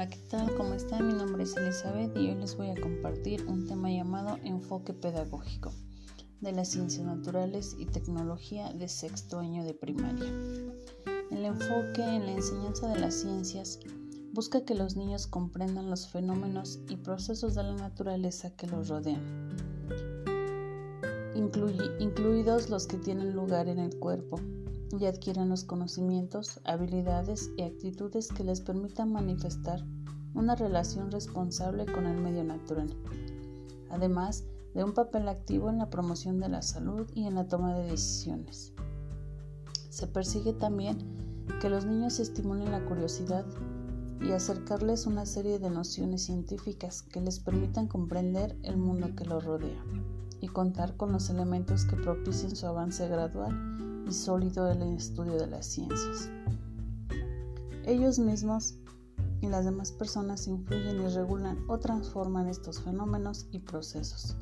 es Elizabeth y hoy les voy a compartir un tema llamado enfoque pedagógico de las ciencias naturales y tecnología de sexto año de primaria. El enfoque en la enseñanza de las ciencias busca que los niños comprendan los fenómenos y procesos de la naturaleza que los rodean, incluidos los que tienen lugar en el cuerpo, y adquieran los conocimientos, habilidades y actitudes que les permitan manifestar una relación responsable con el medio natural, además de un papel activo en la promoción de la salud y en la toma de decisiones. Se persigue también que los niños estimulen la curiosidad y acercarles una serie de nociones científicas que les permitan comprender el mundo que los rodea y contar con los elementos que propicien su avance gradual y sólido el estudio de las ciencias. Ellos mismos y las demás personas influyen y regulan o transforman estos fenómenos y procesos.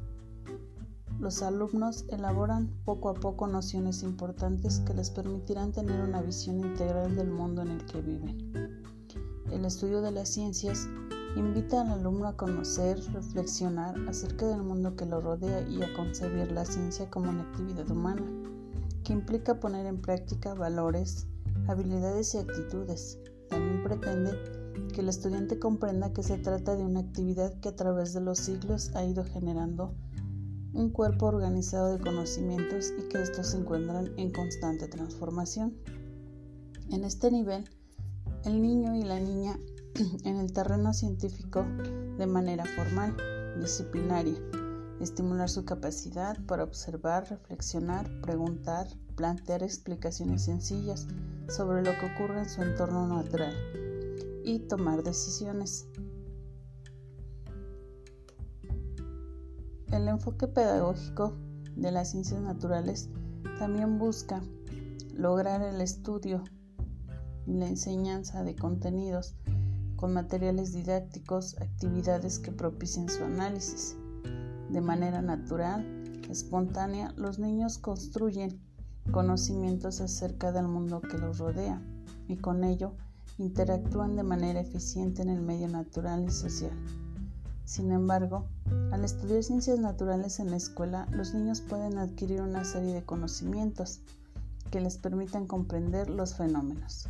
Los alumnos elaboran poco a poco nociones importantes que les permitirán tener una visión integral del mundo en el que viven. El estudio de las ciencias invita al alumno a conocer, reflexionar acerca del mundo que lo rodea y a concebir la ciencia como una actividad humana, que implica poner en práctica valores, habilidades y actitudes. También pretende que el estudiante comprenda que se trata de una actividad que a través de los siglos ha ido generando un cuerpo organizado de conocimientos y que estos se encuentran en constante transformación. En este nivel, el niño y la niña en el terreno científico de manera formal, disciplinaria, estimular su capacidad para observar, reflexionar, preguntar, plantear explicaciones sencillas sobre lo que ocurre en su entorno natural y tomar decisiones. El enfoque pedagógico de las ciencias naturales también busca lograr el estudio y la enseñanza de contenidos con materiales didácticos, actividades que propicien su análisis. De manera natural, espontánea, los niños construyen conocimientos acerca del mundo que los rodea y con ello interactúan de manera eficiente en el medio natural y social. Sin embargo, al estudiar ciencias naturales en la escuela, los niños pueden adquirir una serie de conocimientos que les permitan comprender los fenómenos.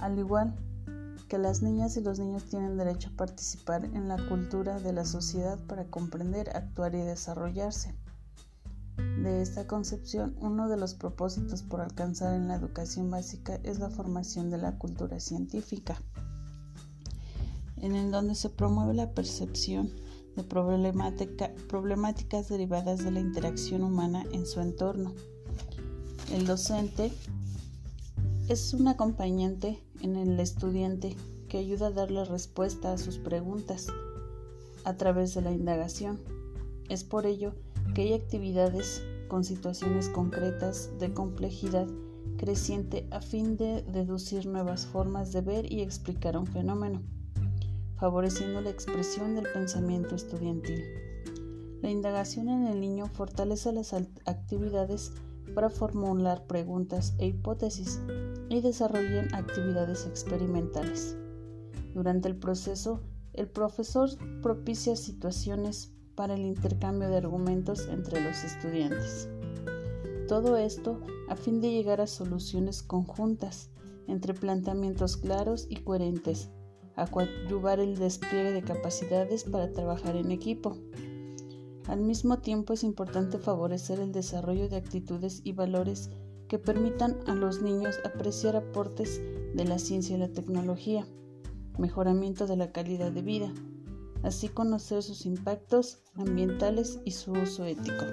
Al igual que las niñas y los niños tienen derecho a participar en la cultura de la sociedad para comprender, actuar y desarrollarse de esta concepción, uno de los propósitos por alcanzar en la educación básica es la formación de la cultura científica, en el donde se promueve la percepción de problemáticas derivadas de la interacción humana en su entorno. El docente es un acompañante en el estudiante que ayuda a darle respuesta a sus preguntas a través de la indagación. Es por ello que hay actividades con situaciones concretas de complejidad creciente a fin de deducir nuevas formas de ver y explicar un fenómeno, favoreciendo la expresión del pensamiento estudiantil. La indagación en el niño fortalece las actividades para formular preguntas e hipótesis y desarrollan actividades experimentales. Durante el proceso, el profesor propicia situaciones para el intercambio de argumentos entre los estudiantes. Todo esto a fin de llegar a soluciones conjuntas entre planteamientos claros y coherentes, a coadyuvar el despliegue de capacidades para trabajar en equipo. Al mismo tiempo es importante favorecer el desarrollo de actitudes y valores que permitan a los niños apreciar aportes de la ciencia y la tecnología, mejoramiento de la calidad de vida, así conocer sus impactos ambientales y su uso ético.